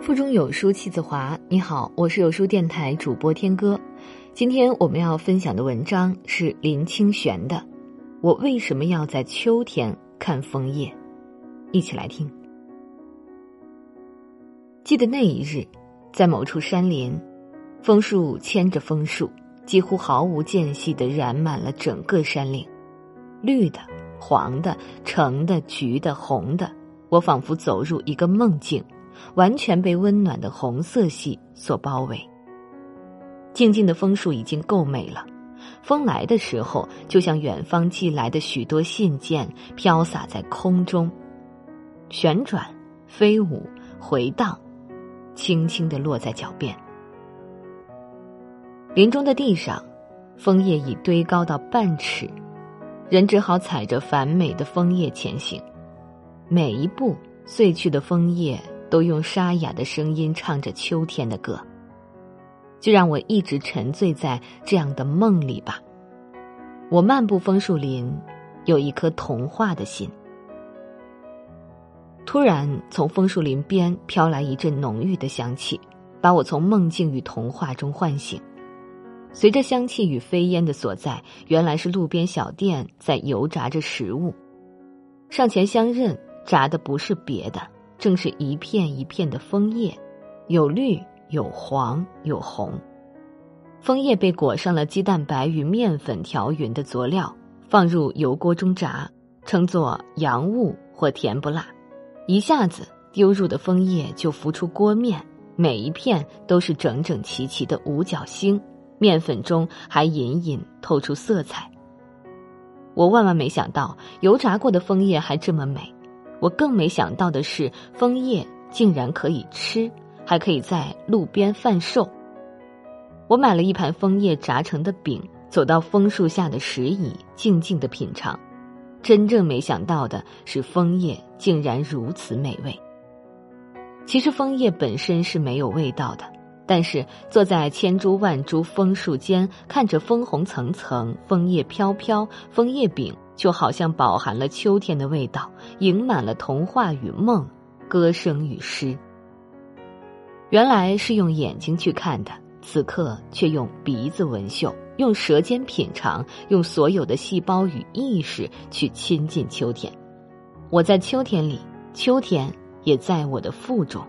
腹中有书气自华。你好，我是有书电台主播天歌。今天我们要分享的文章是林清玄的《我为什么要在秋天看枫叶》，一起来听。记得那一日，在某处山林，枫树牵着枫树，几乎毫无间隙的染满了整个山岭，绿的、黄的、橙的、橘的、红的，我仿佛走入一个梦境。完全被温暖的红色系所包围。静静的枫树已经够美了，风来的时候，就像远方寄来的许多信件，飘洒在空中，旋转、飞舞、回荡，轻轻的落在脚边。林中的地上，枫叶已堆高到半尺，人只好踩着繁美的枫叶前行，每一步碎去的枫叶。都用沙哑的声音唱着秋天的歌，就让我一直沉醉在这样的梦里吧。我漫步枫树林，有一颗童话的心。突然，从枫树林边飘来一阵浓郁的香气，把我从梦境与童话中唤醒。随着香气与飞烟的所在，原来是路边小店在油炸着食物。上前相认，炸的不是别的。正是一片一片的枫叶，有绿，有黄，有红。枫叶被裹上了鸡蛋白与面粉调匀的佐料，放入油锅中炸，称作洋物或甜不辣。一下子丢入的枫叶就浮出锅面，每一片都是整整齐齐的五角星，面粉中还隐隐透出色彩。我万万没想到，油炸过的枫叶还这么美。我更没想到的是，枫叶竟然可以吃，还可以在路边贩售。我买了一盘枫叶炸成的饼，走到枫树下的石椅，静静的品尝。真正没想到的是，枫叶竟然如此美味。其实枫叶本身是没有味道的，但是坐在千株万株枫树间，看着枫红层层，枫叶飘飘，枫叶饼。就好像饱含了秋天的味道，盈满了童话与梦，歌声与诗。原来是用眼睛去看的，此刻却用鼻子闻嗅，用舌尖品尝，用所有的细胞与意识去亲近秋天。我在秋天里，秋天也在我的腹中；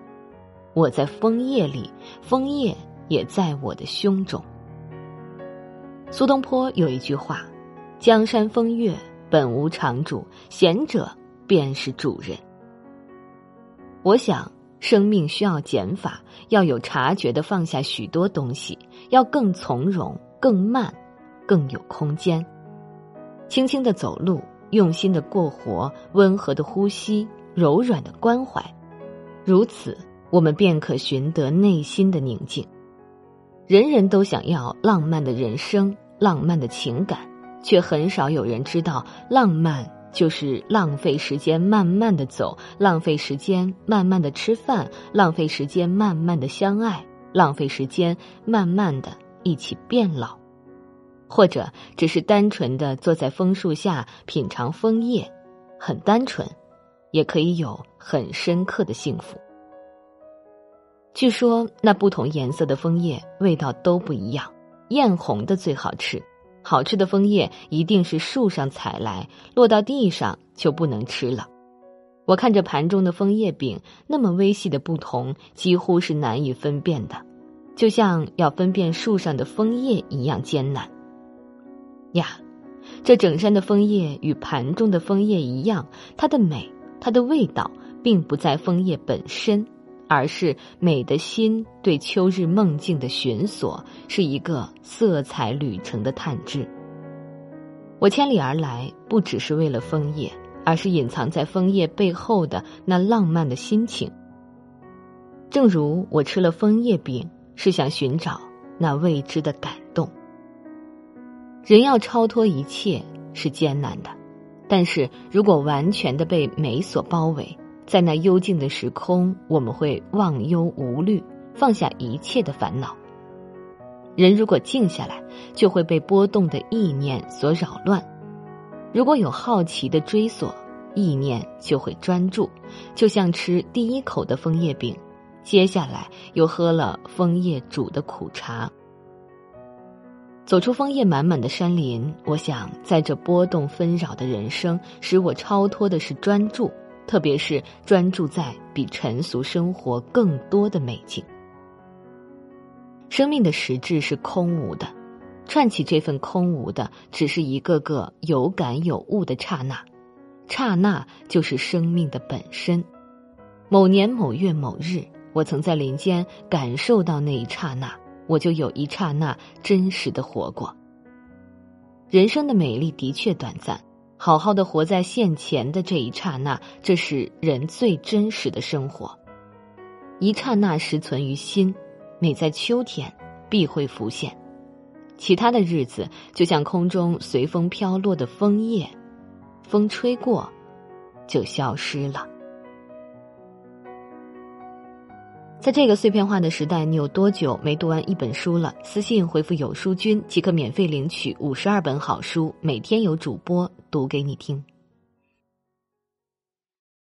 我在枫叶里，枫叶也在我的胸中。苏东坡有一句话：“江山风月。”本无常主，贤者便是主人。我想，生命需要减法，要有察觉的放下许多东西，要更从容、更慢、更有空间。轻轻的走路，用心的过活，温和的呼吸，柔软的关怀，如此，我们便可寻得内心的宁静。人人都想要浪漫的人生，浪漫的情感。却很少有人知道，浪漫就是浪费时间慢慢的走，浪费时间慢慢的吃饭，浪费时间慢慢的相爱，浪费时间慢慢的一起变老，或者只是单纯的坐在枫树下品尝枫叶，很单纯，也可以有很深刻的幸福。据说那不同颜色的枫叶味道都不一样，艳红的最好吃。好吃的枫叶一定是树上采来，落到地上就不能吃了。我看着盘中的枫叶饼，那么微细的不同，几乎是难以分辨的，就像要分辨树上的枫叶一样艰难。呀，这整山的枫叶与盘中的枫叶一样，它的美，它的味道，并不在枫叶本身。而是美的心对秋日梦境的寻索，是一个色彩旅程的探知。我千里而来，不只是为了枫叶，而是隐藏在枫叶背后的那浪漫的心情。正如我吃了枫叶饼，是想寻找那未知的感动。人要超脱一切是艰难的，但是如果完全的被美所包围。在那幽静的时空，我们会忘忧无虑，放下一切的烦恼。人如果静下来，就会被波动的意念所扰乱；如果有好奇的追索，意念就会专注。就像吃第一口的枫叶饼，接下来又喝了枫叶煮的苦茶。走出枫叶满满的山林，我想，在这波动纷扰的人生，使我超脱的是专注，特别是专注在比尘俗生活更多的美景。生命的实质是空无的，串起这份空无的，只是一个个有感有悟的刹那，刹那就是生命的本身。某年某月某日，我曾在林间感受到那一刹那。我就有一刹那真实的活过。人生的美丽的确短暂，好好的活在现前的这一刹那，这是人最真实的生活。一刹那实存于心，每在秋天必会浮现。其他的日子就像空中随风飘落的枫叶，风吹过，就消失了。在这个碎片化的时代，你有多久没读完一本书了？私信回复“有书君”即可免费领取五十二本好书，每天有主播读给你听。